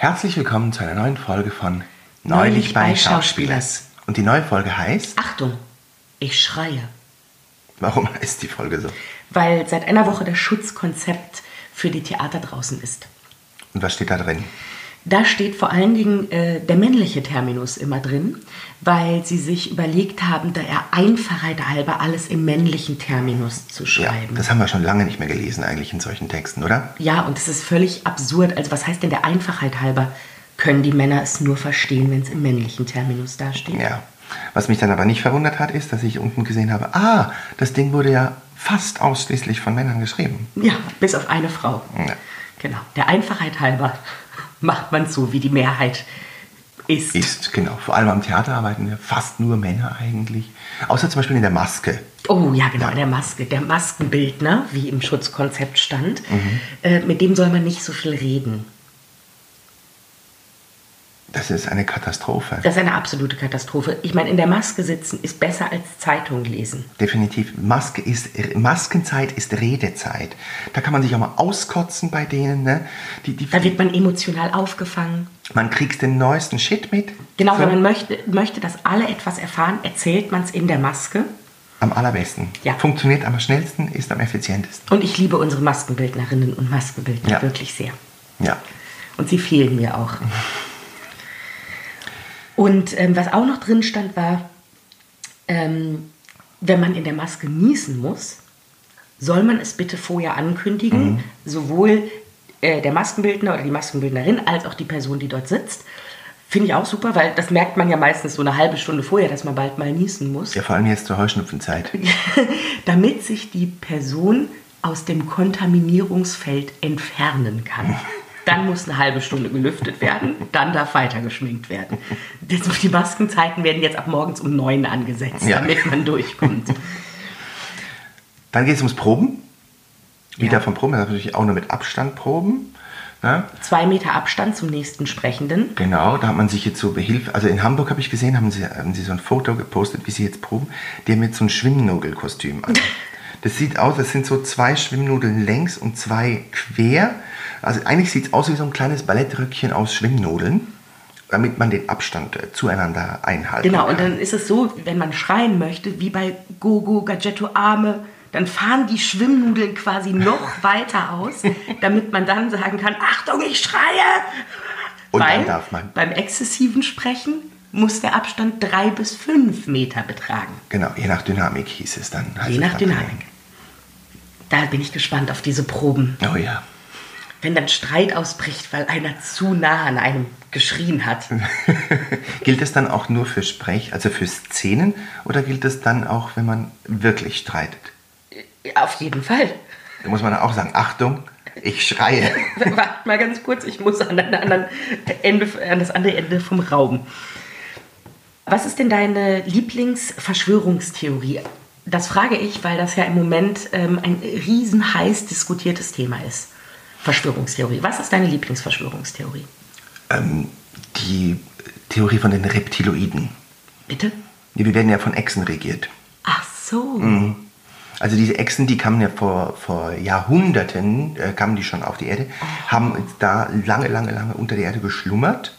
Herzlich willkommen zu einer neuen Folge von Neulich bei Schauspielers. Und die neue Folge heißt, Achtung, ich schreie. warum heißt die Folge so? Weil seit einer Woche das Schutzkonzept für die Theater draußen ist. Und was steht da drin? Da steht vor allen Dingen äh, der männliche Terminus immer drin, weil sie sich überlegt haben, der Einfachheit halber alles im männlichen Terminus zu Ja, schreiben. das haben wir schon lange nicht mehr gelesen eigentlich in solchen Texten, oder? Ja, und es ist völlig absurd. Also was heißt denn der Einfachheit halber? Können die Männer es nur verstehen, wenn es im männlichen Terminus dasteht? Ja. Was mich dann aber nicht verwundert hat, ist, dass ich unten gesehen habe, ah, das Ding wurde ja fast ausschließlich von Männern geschrieben. Ja, bis auf eine Frau. Ja. Genau. Der Einfachheit halber macht man es so, wie die Mehrheit ist. Ist, genau. Vor allem am Theater arbeiten wir fast nur Männer eigentlich. Außer zum Beispiel in der Maske. Oh ja, genau, der Maske, der Maskenbildner, wie im Schutzkonzept stand, äh, mit dem soll man nicht so viel reden. Das ist eine Katastrophe. Das ist eine absolute Katastrophe. Ich meine, in der Maske sitzen ist besser als Zeitung lesen. Definitiv. Maske ist, Maskenzeit ist Redezeit. Da kann man sich auch mal auskotzen bei denen. Ne? Die, die, Da wird man emotional aufgefangen. man kriegt den neuesten Shit mit. Genau, So, wenn man möchte, möchte, dass alle etwas erfahren, erzählt man es in der Maske. Am allerbesten. Ja. Funktioniert am schnellsten, ist am effizientesten. Und ich liebe unsere Maskenbildnerinnen und Maskenbildner Ja. wirklich sehr. Ja. Und sie fehlen mir auch. Und ähm, was auch noch drin stand, war, ähm, wenn man in der Maske niesen muss, soll man es bitte vorher ankündigen, sowohl äh, der Maskenbildner oder die Maskenbildnerin als auch die Person, die dort sitzt. Finde ich auch super, weil das merkt man ja meistens so eine halbe Stunde vorher, dass man bald mal niesen muss, ja, vor allem jetzt zur Heuschnupfenzeit. damit sich die Person aus dem Kontaminierungsfeld entfernen kann. Dann muss eine halbe Stunde gelüftet werden, dann darf weiter geschminkt werden. Die Maskenzeiten werden jetzt ab morgens um neun angesetzt, Ja. damit man durchkommt. Dann geht es ums Proben. Wieder Ja. vom Proben, das ist natürlich auch nur mit Abstand proben. Ne? Zwei Meter Abstand zum nächsten Sprechenden. Genau, da hat man sich jetzt so behilft. Also in Hamburg habe ich gesehen, haben sie, haben sie so ein Foto gepostet, wie sie jetzt proben. Die haben jetzt so ein Schwimmnudelkostüm an. Das sieht aus, das sind so zwei Schwimmnudeln längs und zwei quer. Also eigentlich sieht es aus wie so ein kleines Ballettröckchen aus Schwimmnudeln, damit man den Abstand äh, zueinander einhalten Genau, kann. und dann ist es so, wenn man schreien möchte, wie bei Gogo, Gadgetto Arme, dann fahren die Schwimmnudeln quasi noch weiter aus, damit man dann sagen kann, Achtung, ich schreie! Und Weil dann darf man. beim exzessiven Sprechen muss der Abstand drei bis fünf Meter betragen. Genau, je nach Dynamik hieß es dann. Je es nach. Dynamik. Da bin ich gespannt auf diese Proben. Oh ja. Wenn dann Streit ausbricht, weil einer zu nah an einem geschrien hat. Gilt es dann auch nur für Sprech, also für Szenen, oder gilt es dann auch, wenn man wirklich streitet? Auf jeden Fall. Da muss man auch sagen, Achtung, ich schreie. Warte mal ganz kurz, ich muss an, anderen Ende, an das andere Ende vom Raum. Was ist denn deine Lieblingsverschwörungstheorie? Das frage ich, weil das ja im Moment ähm, ein riesen heiß diskutiertes Thema ist. Verschwörungstheorie. Was ist deine Lieblingsverschwörungstheorie? ähm, die Theorie von den Reptiloiden. Bitte? Die, wir werden ja von Echsen regiert. Ach so. Mhm. Also diese Echsen, die kamen ja vor, vor Jahrhunderten, äh, kamen die schon auf die Erde, haben da lange, lange, lange unter der Erde geschlummert,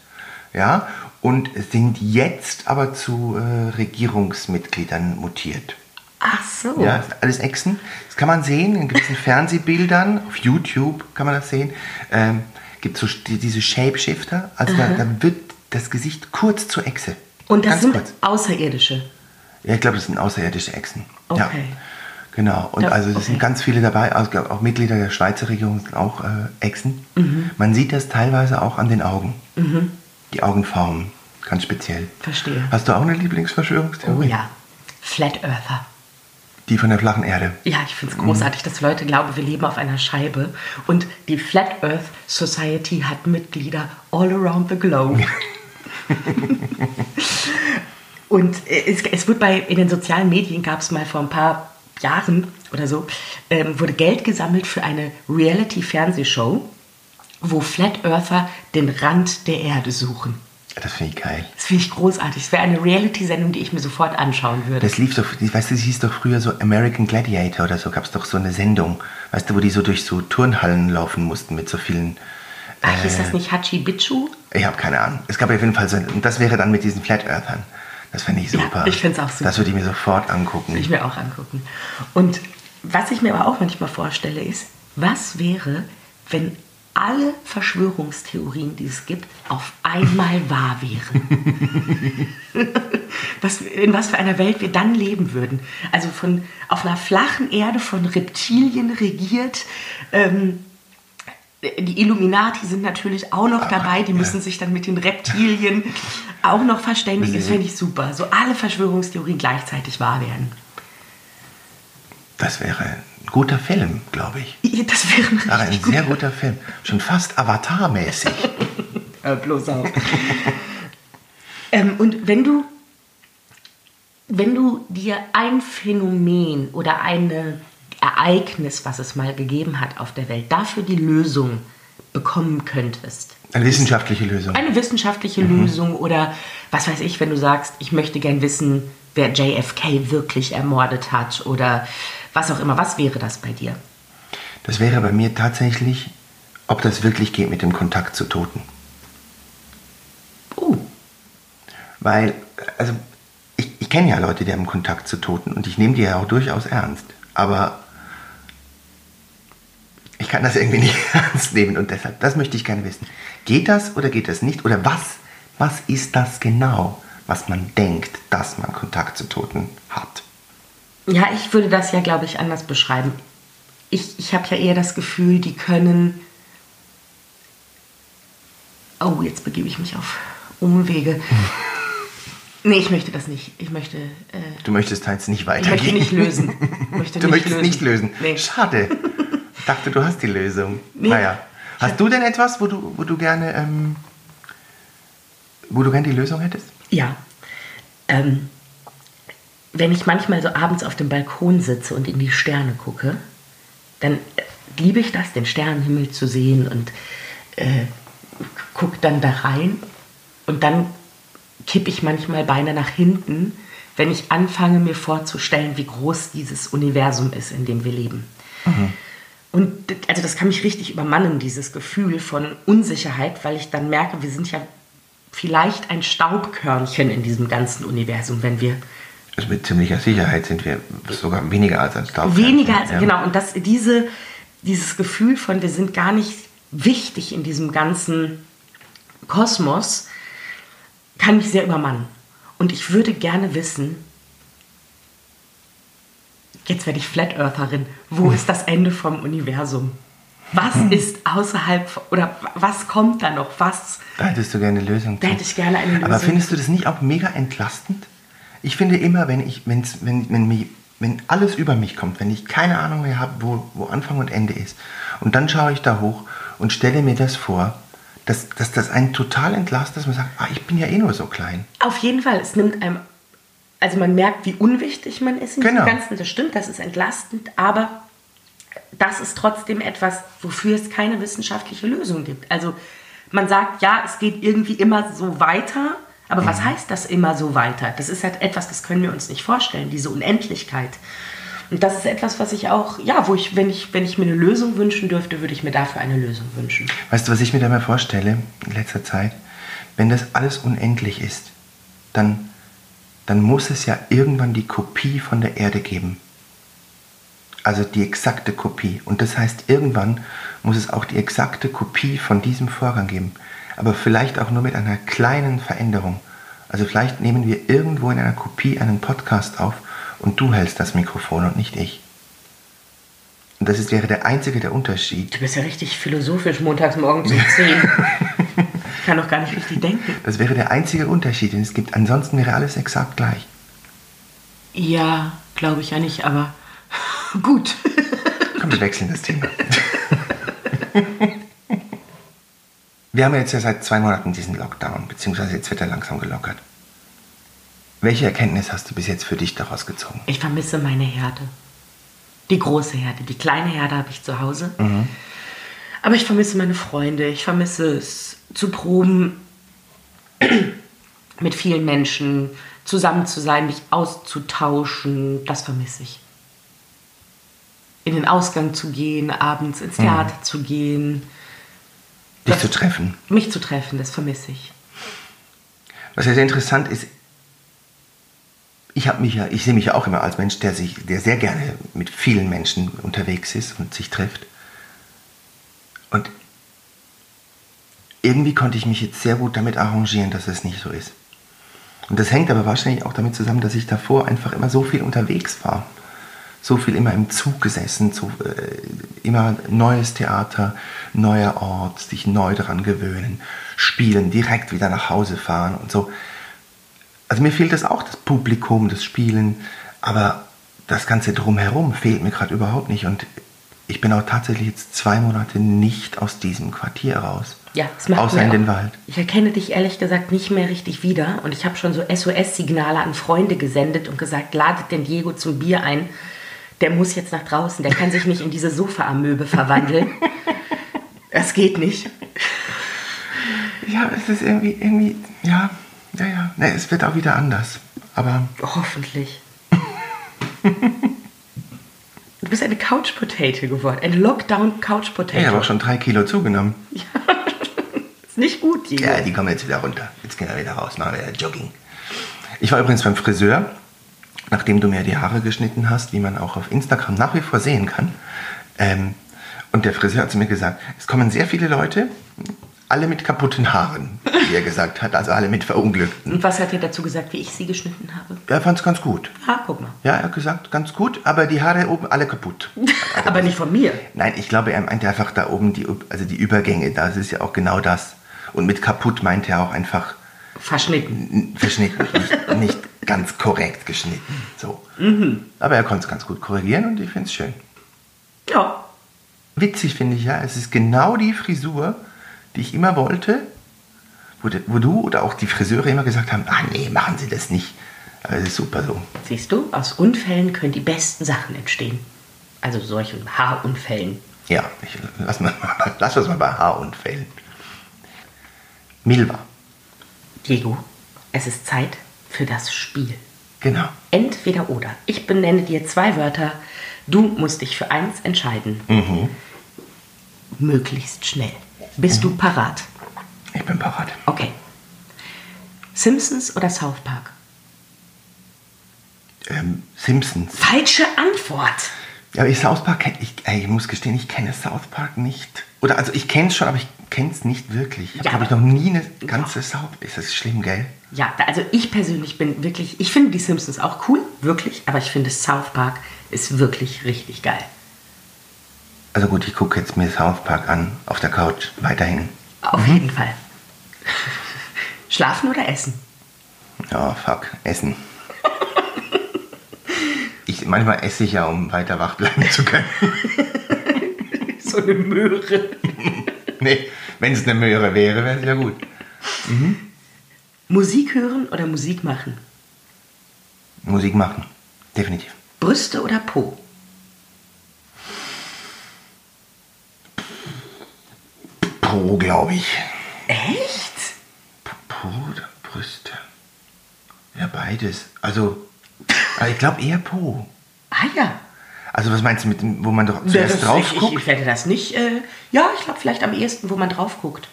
ja, und sind jetzt aber zu äh, Regierungsmitgliedern mutiert. Ach so. Ja, das alles Echsen. Das kann man sehen in gewissen Fernsehbildern. Auf YouTube kann man das sehen. Ähm, gibt so die, diese Shapeshifter. Also da, da wird das Gesicht kurz zur Echse. Und das Ganz sind kurz. Außerirdische. Ja, ich glaube, das sind außerirdische Echsen. Ja. Okay. Genau. Und Ja, also es okay. sind ganz viele dabei. Also, auch Mitglieder der Schweizer Regierung sind auch äh, Echsen. Mhm. Man sieht das teilweise auch an den Augen. Die Augenformen. Ganz speziell. Verstehe. Hast du auch eine Oh Lieblingsverschwörungstheorie? ja. Flat Earther. Die von der flachen Erde. Ja, ich finde es großartig, dass Leute glauben, wir leben auf einer Scheibe. Und die Flat Earth Society hat Mitglieder all around the globe. Und es, es wird bei, in den sozialen Medien gab es mal vor ein paar Jahren oder so, ähm, wurde Geld gesammelt für eine Reality-Fernsehshow, wo Flat Earther den Rand der Erde suchen. Das finde ich geil. Das finde ich großartig. Es wäre eine Reality-Sendung, die ich mir sofort anschauen würde. Das lief so, weißt du, das hieß doch früher so American Gladiator oder so, gab es doch so eine Sendung, weißt du, wo die so durch so Turnhallen laufen mussten mit so vielen Ach, hieß das nicht Hachi Bichu? Ich habe keine Ahnung. Es gab auf jeden Fall so, und das wäre dann mit diesen Flat Earthern. Das fände ich Ja, super. ich find's auch super. Das würde ich mir sofort angucken. Will ich mir auch angucken. Und was ich mir aber auch manchmal vorstelle, ist, was wäre, wenn alle Verschwörungstheorien, die es gibt, auf einmal wahr wären? was, in was für einer Welt wir dann leben würden. Also von, auf einer flachen Erde von Reptilien regiert. Ähm, die Illuminati sind natürlich auch noch dabei, die müssen sich dann mit den Reptilien auch noch verständigen. Das fände ich super. So alle Verschwörungstheorien gleichzeitig wahr werden. Das wäre ein guter Film, glaube ich. Ja, Das wäre ein Aber ein sehr guter Film. Schon fast Avatar-mäßig. Hör bloß auf. ähm, und wenn du, wenn du dir ein Phänomen oder ein Ereignis, was es mal gegeben hat auf der Welt, dafür die Lösung bekommen könntest, Eine wissenschaftliche Lösung. eine wissenschaftliche Lösung oder was weiß ich, wenn du sagst, ich möchte gern wissen, wer JFK wirklich ermordet hat oder was auch immer, was wäre das bei dir? Das wäre bei mir tatsächlich, ob das wirklich geht mit dem Kontakt zu Toten. Oh, Weil, also, ich, ich kenne ja Leute, die haben Kontakt zu Toten und ich nehme die ja auch durchaus ernst. Aber ich kann das irgendwie nicht ernst nehmen und deshalb, das möchte ich gerne wissen. Geht das oder geht das nicht? Oder was, was ist das genau, was man denkt, dass man Kontakt zu Toten hat? Ja, ich würde das ja, glaube ich, anders beschreiben. Ich, ich habe ja eher das Gefühl, die können. Oh, jetzt begebe ich mich auf Umwege. Nee, ich möchte das nicht. Ich möchte. Äh, Du möchtest jetzt nicht ich weitergehen. möchte nicht lösen. Ich möchte Du möchtest nicht lösen. Nee. Schade. Ich dachte, du hast die Lösung. Nee. Naja. Hast du denn etwas, wo du, wo du gerne, ähm, wo du gerne die Lösung hättest? Ja. Ähm, wenn ich manchmal so abends auf dem Balkon sitze und in die Sterne gucke, dann äh, liebe ich das, den Sternenhimmel zu sehen und äh, gucke dann da rein und dann kippe ich manchmal beinahe nach hinten, wenn ich anfange mir vorzustellen, wie groß dieses Universum ist, in dem wir leben. Und d- also das kann mich richtig übermannen, dieses Gefühl von Unsicherheit, weil ich dann merke, wir sind ja vielleicht ein Staubkörnchen in diesem ganzen Universum, wenn wir Also mit ziemlicher Sicherheit sind wir sogar weniger als ein Staubkörnchen. weniger als ja. genau und das diese dieses Gefühl von wir sind gar nicht wichtig in diesem ganzen Kosmos kann mich sehr übermannen und ich würde gerne wissen jetzt werde ich Flat Eartherin wo ist das Ende vom Universum was ist außerhalb oder was kommt da noch was Da hättest du gerne eine Lösung. Da hätte ich gerne eine Aber Lösung. findest du das nicht auch mega entlastend? Ich finde immer, wenn ich, wenn's, wenn, wenn, mich, wenn alles über mich kommt, wenn ich keine Ahnung mehr habe, wo, wo Anfang und Ende ist, und dann schaue ich da hoch und stelle mir das vor, dass, dass das einen total entlastet, dass man sagt, ah, ich bin ja eh nur so klein. Auf jeden Fall, es nimmt einem, also man merkt, wie unwichtig man ist in Genau. dem Ganzen, das stimmt, das ist entlastend, aber das ist trotzdem etwas, wofür es keine wissenschaftliche Lösung gibt. Also man sagt, ja, es geht irgendwie immer so weiter, aber was heißt das immer so weiter? Das ist halt etwas, das können wir uns nicht vorstellen, diese Unendlichkeit. Und das ist etwas, was ich auch, ja, wo ich, wenn ich, wenn ich mir eine Lösung wünschen dürfte, würde ich mir dafür eine Lösung wünschen. Weißt du, was ich mir da mal vorstelle in letzter Zeit? Wenn das alles unendlich ist, dann, dann muss es ja irgendwann die Kopie von der Erde geben. Also die exakte Kopie. Und das heißt, irgendwann muss es auch die exakte Kopie von diesem Vorgang geben. Aber vielleicht auch nur mit einer kleinen Veränderung. Also vielleicht nehmen wir irgendwo in einer Kopie einen Podcast auf und du hältst das Mikrofon und nicht ich. Und das ist, wäre der einzige der Unterschied. Du bist ja richtig philosophisch montags morgens um 10. ich kann doch gar nicht richtig denken. Das wäre der einzige Unterschied, den es gibt. Ansonsten wäre alles exakt gleich. Ja, glaube ich ja nicht, aber gut. Komm, wir wechseln das Thema. Wir haben jetzt ja seit zwei Monaten diesen Lockdown, beziehungsweise jetzt wird er langsam gelockert. Welche Erkenntnis hast du bis jetzt für dich daraus gezogen? Ich vermisse meine Herde. Die große Herde. Die kleine Herde habe ich zu Hause. Aber ich vermisse meine Freunde. Ich vermisse es zu proben, mit vielen Menschen zusammen zu sein, mich auszutauschen. Das vermisse ich. In den Ausgang zu gehen, abends ins Theater zu gehen. Dich zu treffen. Mich zu treffen, das vermisse ich. Was ja sehr interessant ist, ich habe mich ja, ich sehe mich ja auch immer als Mensch, der sich, der sehr gerne mit vielen Menschen unterwegs ist und sich trifft. Und irgendwie konnte ich mich jetzt sehr gut damit arrangieren, dass es nicht so ist. Und das hängt aber wahrscheinlich auch damit zusammen, dass ich davor einfach immer so viel unterwegs war. So viel immer im Zug gesessen, so, äh, immer neues Theater, neuer Ort, sich neu daran gewöhnen, spielen, direkt wieder nach Hause fahren und so. Also mir fehlt das auch, das Publikum, das Spielen, aber das Ganze drumherum fehlt mir gerade überhaupt nicht. Und ich bin auch tatsächlich jetzt zwei Monate nicht aus diesem Quartier raus. Ja, es macht Außer in den Wald. Ich erkenne dich ehrlich gesagt nicht mehr richtig wieder und ich habe schon so SOS-Signale an Freunde gesendet und gesagt, ladet den Diego zum Bier ein. Der muss jetzt nach draußen, der kann sich nicht in diese Sofaamöbe verwandeln. Das geht nicht. Ja, es ist irgendwie, irgendwie, ja, ja, ja. Ne, es wird auch wieder anders. Aber Hoffentlich. Du bist eine Couch Potato geworden. Eine Lockdown Couch Potato. ich habe auch schon drei Kilo zugenommen. Ist nicht gut, Diego. Ja, die kommen jetzt wieder runter. Jetzt gehen wir wieder raus, machen wir Jogging. Ich war übrigens beim Friseur, nachdem du mir die Haare geschnitten hast, wie man auch auf Instagram nach wie vor sehen kann. Ähm, und der Friseur hat zu mir gesagt, es kommen sehr viele Leute, alle mit kaputten Haaren, wie er gesagt hat, also alle mit Verunglückten. Und was hat er dazu gesagt, wie ich sie geschnitten habe? Er fand es ganz gut. Ah, guck mal. Ja, er hat gesagt, ganz gut, aber die Haare oben alle kaputt. Aber nicht von mir. Nein, ich glaube, er meinte einfach da oben die, also die Übergänge, das ist ja auch genau das. Und mit kaputt meinte er auch einfach Verschnitten. verschnitten, nicht, nicht ganz korrekt geschnitten. So. Aber er konnte es ganz gut korrigieren und ich finde es schön. Ja. Witzig finde ich ja, es ist genau die Frisur, die ich immer wollte, wo, wo du oder auch die Friseure immer gesagt haben, ah nee, machen Sie das nicht. Aber es ist super so. Siehst du, aus Unfällen können die besten Sachen entstehen. Also solchen Haarunfällen. Ja, ich, lass, mal, lass uns mal bei Haarunfällen. Milva, Diego, es ist Zeit für das Spiel. genau. Entweder oder. Ich benenne dir zwei Wörter. Du musst dich für eins entscheiden. Möglichst schnell. Bist du parat? Ich bin parat. Okay. Simpsons oder South Park? Ähm, Simpsons. Falsche Antwort. Ja, aber ich South Park, ich, ich muss gestehen, ich kenne South Park nicht. Oder also ich kenne es schon, aber ich kenne es nicht wirklich. Ich habe, Ja, glaube ich, noch nie eine ganze South. Ist das schlimm, gell? Ja, also ich persönlich bin wirklich, ich finde die Simpsons auch cool, wirklich, aber ich finde South Park ist wirklich richtig geil. Also gut, ich gucke jetzt mir South Park an, auf der Couch, weiterhin. Auf jeden Fall. Schlafen oder essen? Ja, fuck, Essen. Ich, manchmal esse ich ja, um weiter wach bleiben zu können. So eine Möhre. nee, wenn es eine Möhre wäre, wäre es ja gut. Musik hören oder Musik machen? Musik machen, definitiv. Brüste oder Po? Po, glaube ich. Echt? Po oder Brüste? Ja, beides. Also, aber ich glaube eher Po. Ah ja. Also was meinst du mit dem, wo man doch zuerst das, drauf guckt? Ich, ich werde das nicht. Äh, ja, ich glaube vielleicht am ehesten, wo man drauf guckt.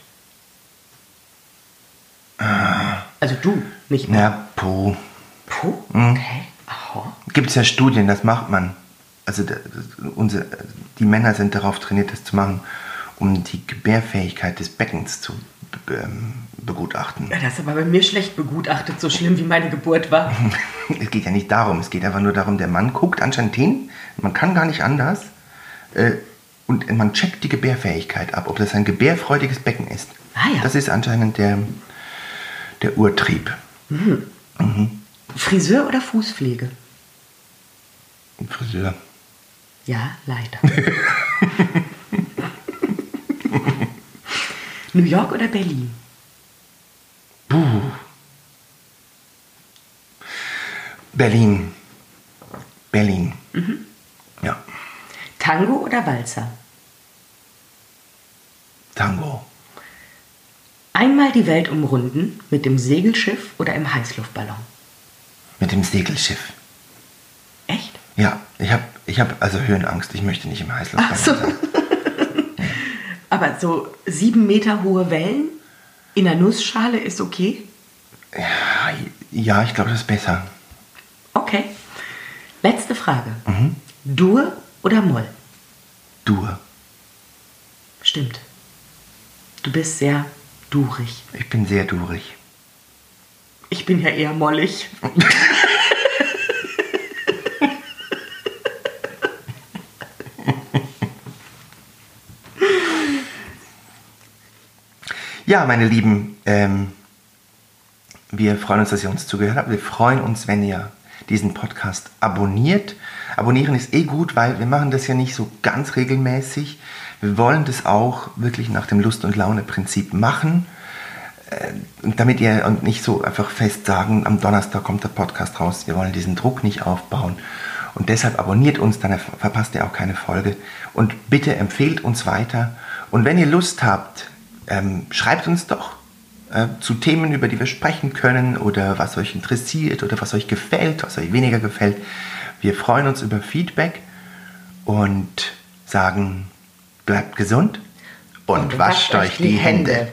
Also du, nicht mehr. Ja, Po. Po? Mhm. Okay. Aha. Gibt es ja Studien, das macht man. Also unsere, die Männer sind darauf trainiert, das zu machen, um die Gebärfähigkeit des Beckens zu ähm, begutachten. Ja, Das ist aber bei mir schlecht begutachtet, so schlimm wie meine Geburt war. Es geht ja nicht darum, es geht einfach nur darum, der Mann guckt anscheinend hin, man kann gar nicht anders äh, und man checkt die Gebärfähigkeit ab, ob das ein gebärfreudiges Becken ist. Ah ja. Das ist anscheinend der, der Urtrieb. Friseur oder Fußpflege? Friseur. Ja, leider. New York oder Berlin? Puh. Berlin. Berlin. Ja. Tango oder Walzer? Tango. Einmal die Welt umrunden mit dem Segelschiff oder im Heißluftballon? Mit dem Segelschiff. Echt? Ja, ich habe ich hab also Höhenangst. Ich möchte nicht im Heißluftballon Ach so. sein. Aber so sieben Meter hohe Wellen in der Nussschale ist okay? Ja, ja ich glaube, das ist besser. Okay. Letzte Frage. Dur oder Moll? Dur. Stimmt. Du bist sehr durig. Ich bin sehr durig. Ich bin ja eher mollig. Ja, meine Lieben, ähm, wir freuen uns, dass ihr uns zugehört habt. Wir freuen uns, wenn ihr diesen Podcast abonniert. Abonnieren ist eh gut, weil wir machen das ja nicht so ganz regelmäßig. Wir wollen das auch wirklich nach dem Lust- und Laune-Prinzip machen. Äh, Und damit ihr und nicht so einfach fest sagen, am Donnerstag kommt der Podcast raus. Wir wollen diesen Druck nicht aufbauen. Und deshalb abonniert uns, dann verpasst ihr auch keine Folge. Und bitte empfehlt uns weiter. Und wenn ihr Lust habt, ähm, schreibt uns doch äh, zu Themen, über die wir sprechen können oder was euch interessiert oder was euch gefällt, was euch weniger gefällt. Wir freuen uns über Feedback und sagen, bleibt gesund und, wascht euch die Hände.